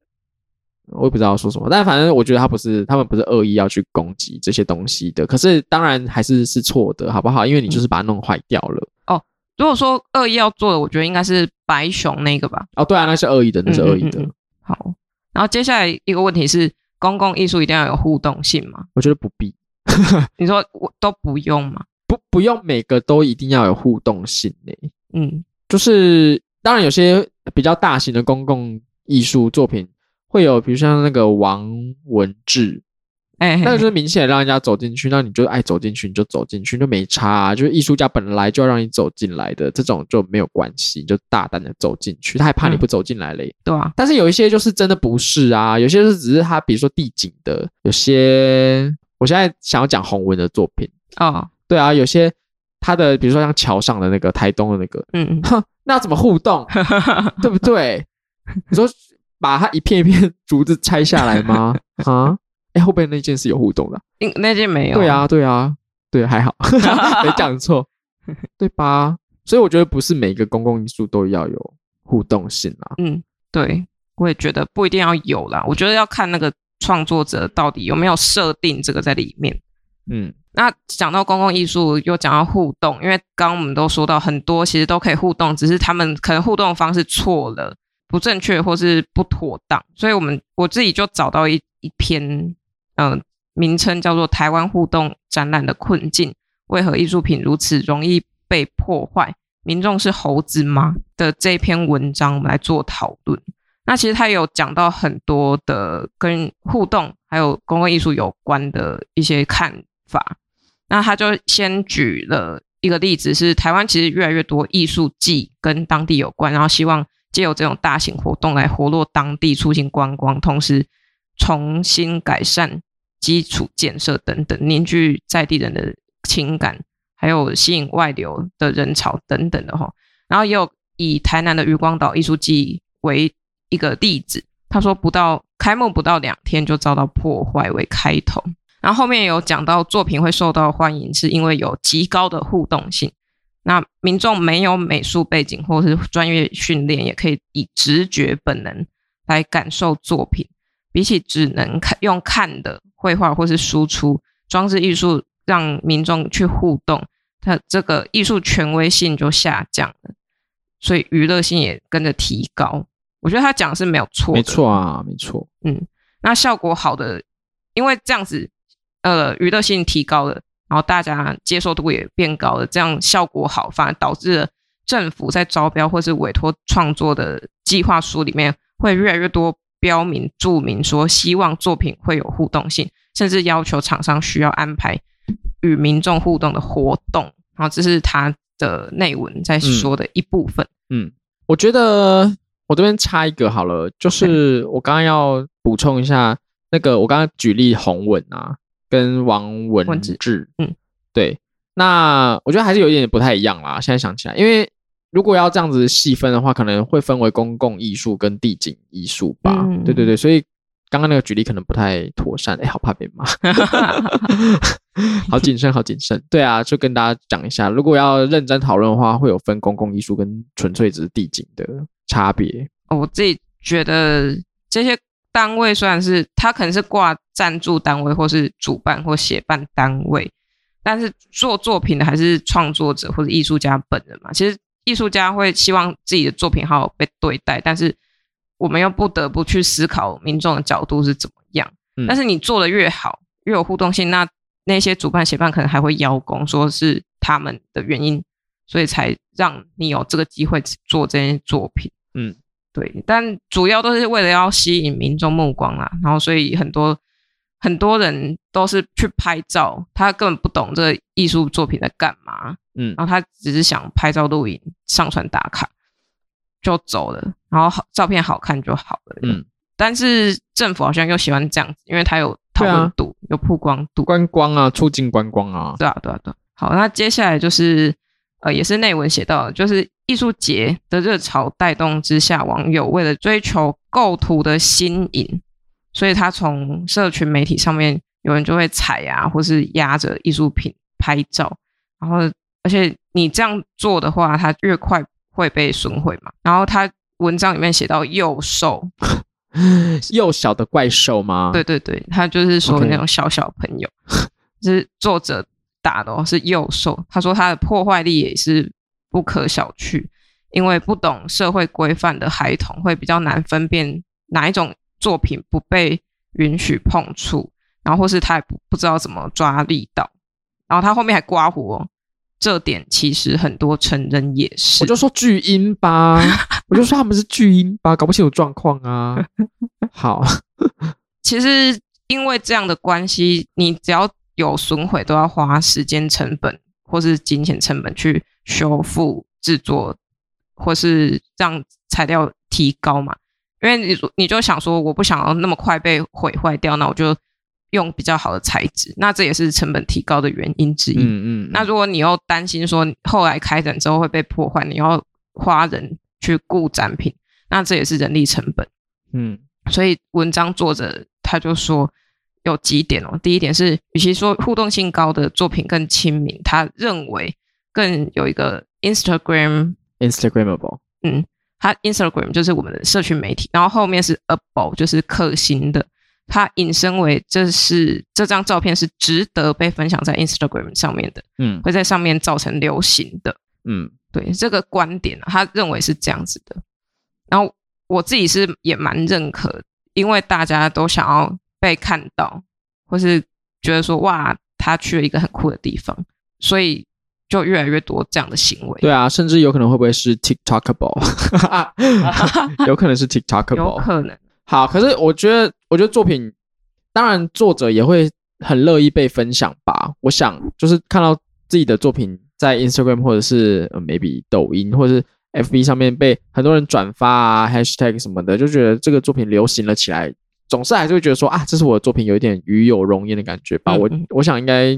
我也不知道说什么，但反正我觉得他不是，他们不是恶意要去攻击这些东西的，可是当然还是是错的，好不好？因为你就是把它弄坏掉了。哦，如果说恶意要做的，我觉得应该是白熊那个吧？哦，对啊，那是恶意的，那是恶意的。嗯嗯嗯。好，然后接下来一个问题是，公共艺术一定要有互动性吗？我觉得不必。你说我都不用吗？不，不用每个都一定要有互动性呢。嗯，就是当然有些比较大型的公共艺术作品会有，比如像那个王文志，哎，那个就是明显让人家走进去，那你就爱走进去，你就走进去，就没差啊。就是艺术家本来就要让你走进来的，这种就没有关系，就大胆的走进去，他还怕你不走进来嘞。嗯，对啊。但是有一些就是真的不是啊，有些是只是他，比如说地景的，有些。我现在想要讲洪文的作品啊，oh. 对啊，有些他的，比如说像桥上的那个台东的那个，嗯，哼，那怎么互动，对不对？你说把它一片一片竹子拆下来吗？啊，哎，后边那件是有互动的，那件没有。对啊，对啊，对，还好，没讲错，对吧？所以我觉得不是每个公共艺术都要有互动性啊。嗯，对，我也觉得不一定要有啦，我觉得要看那个。创作者到底有没有设定这个在里面？嗯，那讲到公共艺术，又讲到互动，因为刚刚我们都说到很多其实都可以互动，只是他们可能互动方式错了、不正确或是不妥当，所以我们我自己就找到一一篇，嗯、名称叫做《台湾互动展览的困境：为何艺术品如此容易被破坏？民众是猴子吗？》的这篇文章，我们来做讨论。那其实他有讲到很多的跟互动还有公共艺术有关的一些看法。那他就先举了一个例子，是台湾其实越来越多艺术季跟当地有关，然后希望借由这种大型活动来活络当地，促进观光，同时重新改善基础建设等等，凝聚在地人的情感，还有吸引外流的人潮等等的哈。然后也有以台南的渔光岛艺术季为一个例子，他说不到开幕不到两天就遭到破坏为开头，然后后面有讲到作品会受到欢迎，是因为有极高的互动性。那民众没有美术背景或是专业训练，也可以以直觉本能来感受作品，比起只能看用看的绘画或是输出装置艺术，让民众去互动，它这个艺术权威性就下降了，所以娱乐性也跟着提高。我觉得他讲的是没有错，没错啊，没错。嗯，那效果好的，因为这样子，呃，娱乐性提高了，然后大家接受度也变高了，这样效果好，反而导致了政府在招标或是委托创作的计划书里面，会越来越多标明注明说，希望作品会有互动性，甚至要求厂商需要安排与民众互动的活动。然后这是他的内文在说的一部分。嗯，嗯，我觉得。我这边插一个好了，就是我刚刚要补充一下，那个我刚刚举例红文啊，跟王文志，嗯，对，那我觉得还是有一点不太一样啦。现在想起来，因为如果要这样子细分的话，可能会分为公共艺术跟地景艺术吧。嗯，对对对，所以刚刚那个举例可能不太妥善，哎，好怕被骂，好谨慎，好谨慎。对啊，就跟大家讲一下，如果要认真讨论的话，会有分公共艺术跟纯粹只是地景的。差别，哦我自己觉得这些单位虽然是他可能是挂赞助单位，或是主办或协办单位，但是做作品的还是创作者或者艺术家本人嘛。其实艺术家会希望自己的作品好好被对待，但是我们又不得不去思考民众的角度是怎么样。嗯、但是你做的越好，越有互动性，那那些主办协办可能还会邀功，说是他们的原因，所以才让你有这个机会做这些作品。嗯，对。但主要都是为了要吸引民众目光啦，然后所以很多很多人都是去拍照，他根本不懂这个艺术作品在干嘛。嗯，然后他只是想拍照录影、上传打卡就走了，然后好照片好看就好了。嗯。但是政府好像又喜欢这样子，因为它有讨论度、啊、有曝光度，观光啊，促进观光啊。对啊，对啊，对啊。好，那接下来就是呃，也是内文写到，就是艺术节的热潮带动之下，网友为了追求构图的新颖，所以他从社群媒体上面有人就会踩啊，或是压着艺术品拍照，然后而且你这样做的话，它越快会被损毁嘛。然后他文章里面写到幼兽。幼小的怪兽吗？对对对，他就是说那种小小朋友，Okay. 是作者打的哦，是幼兽。他说他的破坏力也是不可小觑，因为不懂社会规范的孩童会比较难分辨哪一种作品不被允许碰触，然后或是他也不不知道怎么抓力道，然后他后面还刮胡哦。这点其实很多成人也是，我就说巨婴吧，我就说他们是巨婴吧，搞不清楚状况啊。好，其实因为这样的关系，你只要有损毁，都要花时间成本或是金钱成本去修复、制作，或是让材料提高嘛。因为你你就想说，我不想要那么快被毁坏掉，那我就。用比较好的材质，那这也是成本提高的原因之一。嗯嗯，嗯。那如果你又担心说后来开展之后会被破坏，你要花人去顾展品，那这也是人力成本。嗯。所以文章作者他就说有几点哦。第一点是，与其说互动性高的作品更亲民，他认为更有一个 Instagram Instagramable。嗯，他 Instagram 就是我们的社群媒体，然后后面是 able 就是可行的。它引申为这是这张照片是值得被分享在 Instagram 上面的，嗯，会在上面造成流行的，嗯，对这个观点，他认为是这样子的。然后我自己是也蛮认可，因为大家都想要被看到，或是觉得说哇，他去了一个很酷的地方，所以就越来越多这样的行为。对啊，甚至有可能会不会是 TikTokable？有可能是 TikTokable，有可能。好，可是我觉得，我觉得作品，当然作者也会很乐意被分享吧。我想，就是看到自己的作品在 Instagram 或者是呃 maybe 抖音或者是 FB 上面被很多人转发啊，hashtag 什么的，就觉得这个作品流行了起来，总是还是会觉得说啊，这是我的作品，有一点与有荣焉的感觉吧。我我想应该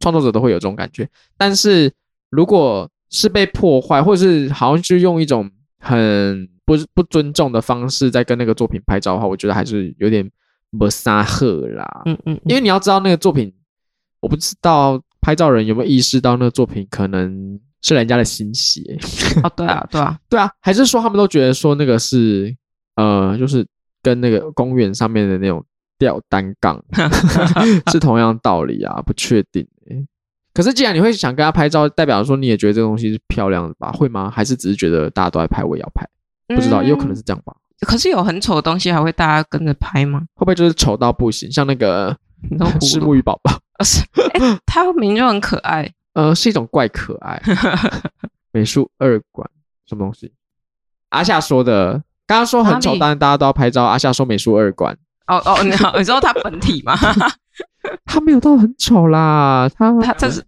创作者都会有这种感觉。但是如果是被破坏，或者是好像就用一种很不不尊重的方式在跟那个作品拍照的话，我觉得还是有点不沙赫啦。嗯嗯，因为你要知道那个作品，我不知道拍照人有没有意识到那个作品可能是人家的心血。哦，对啊，对啊，对啊，还是说他们都觉得说那个是呃，就是跟那个公园上面的那种吊单杠 是同样道理啊？不确定欸。可是既然你会想跟他拍照，代表说你也觉得这个东西是漂亮的吧？会吗？还是只是觉得大家都在拍，我也要拍？不知道，也有可能是这样吧。可是有很丑的东西，还会大家跟着拍吗？会不会就是丑到不行？像那个是木鱼宝宝，是，欸，它明明就很可爱。呃，是一种怪可爱。美术二馆什么东西？阿夏说的，刚刚说很丑，但是大家都要拍照。阿夏说美术二馆。哦哦，你好，你知道它本体吗？他没有到很丑啦，他他这是，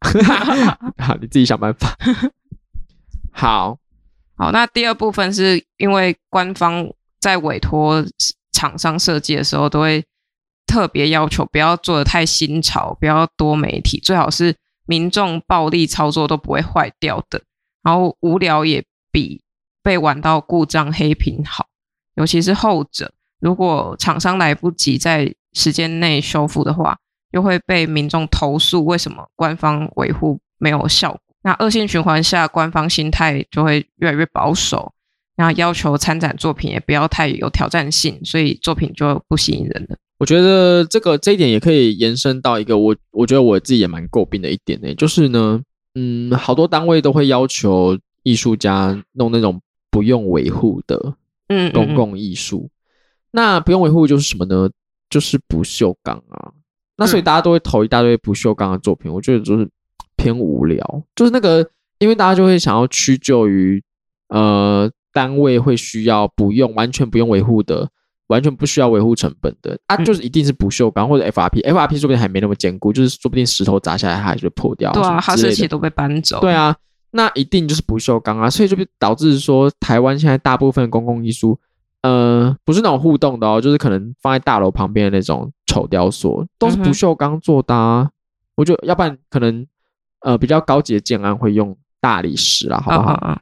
好，你自己想办法。好。好，那第二部分是因为官方在委托厂商设计的时候，都会特别要求不要做的太新潮，不要多媒体，最好是民众暴力操作都不会坏掉的。然后无聊也比被玩到故障黑屏好，尤其是后者，如果厂商来不及在时间内修复的话，又会被民众投诉，为什么官方维护没有效果？那恶性循环下，官方心态就会越来越保守，那要求参展作品也不要太有挑战性，所以作品就不吸引人了。我觉得这个这一点也可以延伸到一个我我觉得我自己也蛮诟病的一点呢，就是呢，嗯，好多单位都会要求艺术家弄那种不用维护的，嗯，公共艺术。那不用维护就是什么呢？就是不锈钢啊。那所以大家都会投一大堆不锈钢的作品，嗯、我觉得就是偏无聊。就是那个，因为大家就会想要屈就于呃单位会需要不用完全不用维护的。完全不需要维护成本的啊，就是一定是不锈钢或者 FRP，FRP 说不定还没那么坚固，就是说不定石头砸下来它还是会破掉。对啊，哈士奇都被搬走。对啊，那一定就是不锈钢啊，所以就导致说台湾现在大部分公共艺术，呃，不是那种互动的哦，就是可能放在大楼旁边的那种丑雕塑，都是不锈钢做的啊。嗯、我觉得要不然可能呃比较高级的建安会用大理石啊，好不好？啊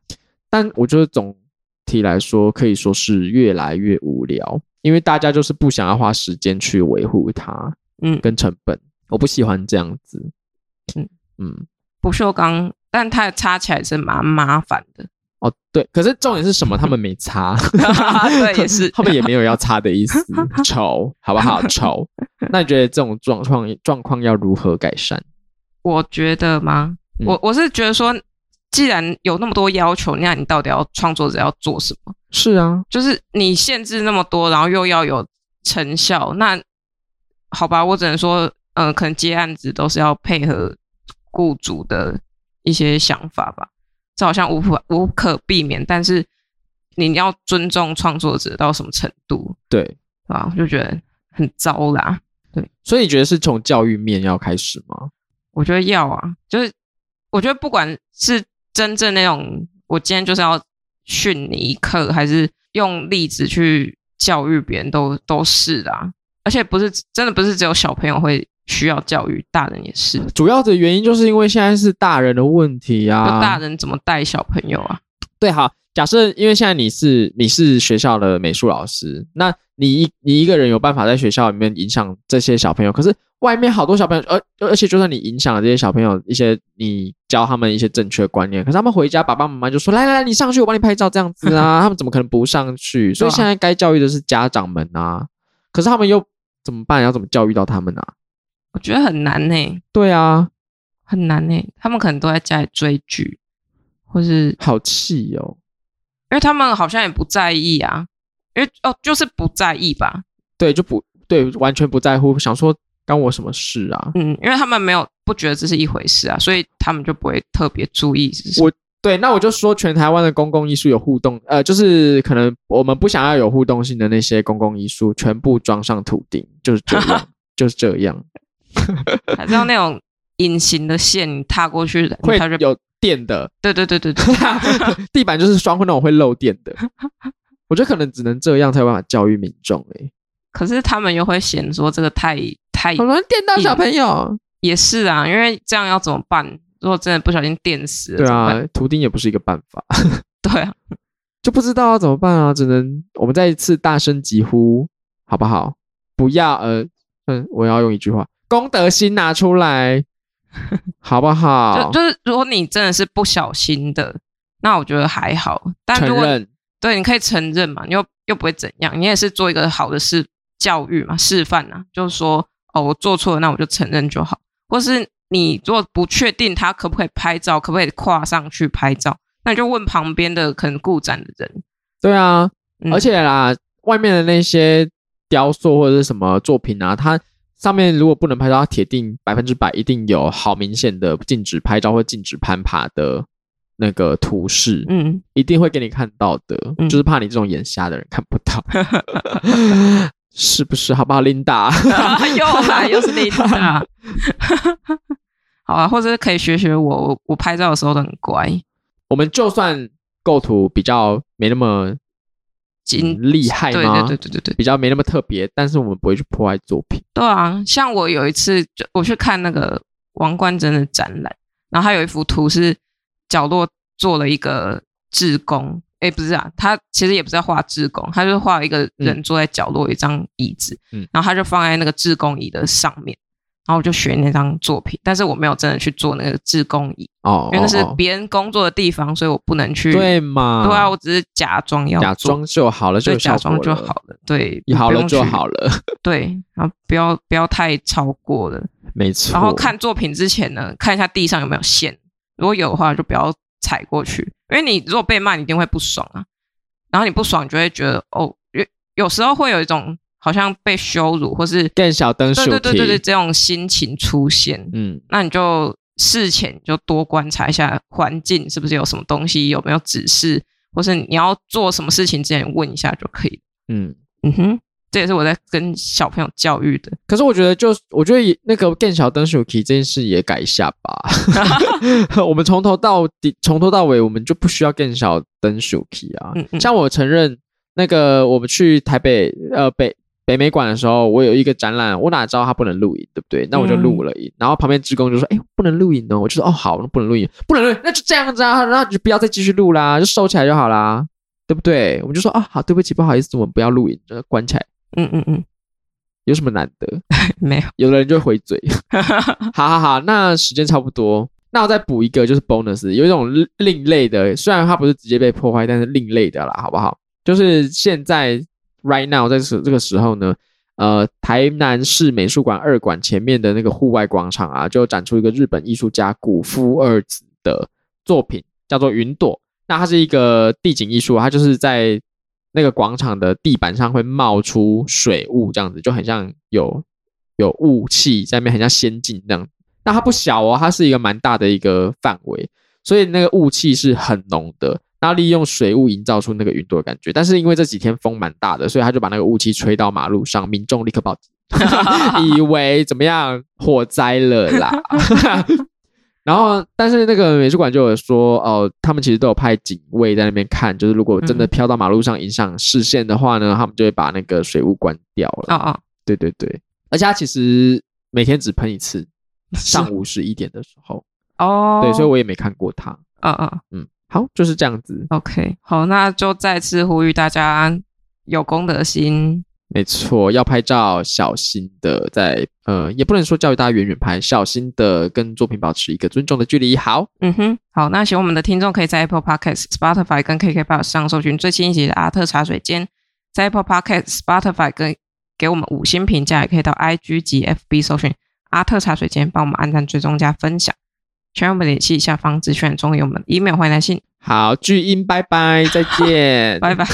但我觉得总体来说可以说是越来越无聊。因为大家就是不想要花时间去维护它，嗯，跟成本，我不喜欢这样子，嗯嗯，不锈钢，但它擦起来是蛮麻烦的。哦，对，可是重点是什么？他们没擦 对，也是，他们也没有要擦的意思，丑，好不好？丑。那你觉得这种状况状况要如何改善？我觉得吗？嗯、我我是觉得说。既然有那么多要求，那你到底要创作者要做什么？是啊，就是你限制那么多，然后又要有成效，那好吧，我只能说，嗯、呃，可能接案子都是要配合雇主的一些想法吧，这好像无无无可避免，但是你要尊重创作者到什么程度？对，啊，我就觉得很糟啦。对，所以你觉得是从教育面要开始吗？我觉得要啊，就是我觉得不管是真正那种，我今天就是要训你一课，还是用例子去教育别人都都是的，而且不是真的不是只有小朋友会需要教育，大人也是。主要的原因就是因为现在是大人的问题啊，大人怎么带小朋友啊？对，好，假设因为现在你是你是学校的美术老师，那你一你一个人有办法在学校里面影响这些小朋友，可是。外面好多小朋友，而而且就算你影响了这些小朋友一些，你教他们一些正确观念，可是他们回家，爸爸妈妈就说：“来来来，你上去，我帮你拍照，这样子啊。”他们怎么可能不上去？所以现在该教育的是家长们啊。可是他们又怎么办？要怎么教育到他们呢？我觉得很难呢。对啊，很难呢。他们可能都在家里追剧，或是好气哦，因为他们好像也不在意啊。因为哦，就是不在意吧？对，就不对，完全不在乎，想说。干我什么事啊？嗯，因为他们没有不觉得这是一回事啊，所以他们就不会特别注意。我对，那我就说，全台湾的公共艺术有互动，呃，就是可能我们不想要有互动性的那些公共艺术，全部装上土钉，就是这样，就是这样。还是要那种隐形的线，你踏过去的会有电的。对对对对对，地板就是双会那种会漏电的。我觉得可能只能这样才有办法教育民众诶。可是他们又会嫌说这个太太可能电到小朋友，也是啊，因为这样要怎么办？如果真的不小心电死了，对啊，图钉也不是一个办法。对啊，就不知道要怎么办啊，只能我们再一次大声疾呼，好不好？不要呃嗯，我要用一句话，公德心拿出来，好不好？就就是如果你真的是不小心的，那我觉得还好。但如果承认，对，你可以承认嘛，你又又不会怎样，你也是做一个好的示。教育嘛，示范啊，就是说，哦，我做错了，那我就承认就好。或是你如果不确定他可不可以拍照，可不可以跨上去拍照，那你就问旁边的可能顾展的人。对啊，嗯、而且啦，外面的那些雕塑或者是什么作品啊，它上面如果不能拍照，它铁定百分之百一定有好明显的禁止拍照或禁止攀爬的那个图示，嗯，一定会给你看到的，嗯、就是怕你这种眼瞎的人看不到。是不是？好不好，琳达？啊、又来，又是琳达。好啊，或者是可以学学我，我拍照的时候都很乖。我们就算构图比较没那么精厉害吗？对对对对对对，比较没那么特别，但是我们不会去破坏作品。对啊，像我有一次就我去看那个王冠珍的展览，然后他有一幅图是角落做了一个志工。哎，不是啊，他其实也不是在画志工，他就是画一个人坐在角落，一张椅子，嗯，然后他就放在那个志工椅的上面，然后我就学那张作品，但是我没有真的去做那个自工椅哦，因为那是别人工作的地方，所以我不能去，对嘛？对啊，我只是假装要假装就好了，就假装就好了，对，好了就好了，对，然后不要不要太超过了，没错。然后看作品之前呢，看一下地上有没有线，如果有的话，就不要。踩过去，因为你如果被骂，你一定会不爽啊。然后你不爽，你就会觉得哦，有有时候会有一种好像被羞辱，或是更小灯数，对对对对对，这种心情出现，嗯，那你就事前就多观察一下环境是不是有什么东西，有没有指示，或是你要做什么事情之前问一下就可以。嗯嗯哼，这也是我在跟小朋友教育的。可是我觉得就，就我觉得那个更小灯数这件事也改一下吧。我们从头到底，从头到尾，我们就不需要更小灯数啊。嗯嗯，像我承认，那个我们去台北呃北。北美馆的时候，我有一个展览，我哪知道他不能录影，对不对？那我就录了影，嗯、然后旁边职工就说：“哎，不能录影哦。”我就说：“哦，好，那不能录影，不能录影，那就这样子啊，那就不要再继续录啦，就收起来就好啦，对不对？”我们就说：“啊，好，对不起，不好意思，我们不要录影，就关起来。”嗯嗯嗯，有什么难得？没有，有的人就会回嘴。好好好，那时间差不多，那我再补一个，就是 bonus，有一种另类的，虽然它不是直接被破坏，但是另类的啦，好不好？就是现在。Right now，在这这个时候呢，呃，台南市美术馆二馆前面的那个户外广场啊，就展出一个日本艺术家古夫二子的作品，叫做《云朵》。那它是一个地景艺术，它就是在那个广场的地板上会冒出水雾，这样子就很像有有雾气在那边，很像仙境这样。那它不小哦，它是一个蛮大的一个范围，所以那个雾气是很浓的。然后利用水雾营造出那个云朵的感觉，但是因为这几天风蛮大的，所以他就把那个雾气吹到马路上，民众立刻报警，以为怎么样火灾了啦。然后，但是那个美术馆就有说，哦，他们其实都有派警卫在那边看，就是如果真的飘到马路上影响视线的话呢，他们就会把那个水雾关掉了。哦哦，对对对，而且他其实每天只喷一次，上午十一点的时候。哦，对，所以我也没看过他。啊啊嗯。好，就是这样子。OK，好，那就再次呼吁大家有公德心。没错，要拍照小心的在，在呃，也不能说教育大家远远拍，小心的跟作品保持一个尊重的距离。好，嗯哼，好，那喜欢我们的听众可以在 Apple Podcast、Spotify 跟 KKBOX 上搜寻最新一集的阿特茶水间，在 Apple Podcast、Spotify 跟给我们五星评价，也可以到 IG 及 FB 搜寻阿特茶水间，帮我们按赞、追踪、加分享。全我们联系下方资讯中有我们 email 欢迎来信。好，巨婴，拜拜，再见，拜拜。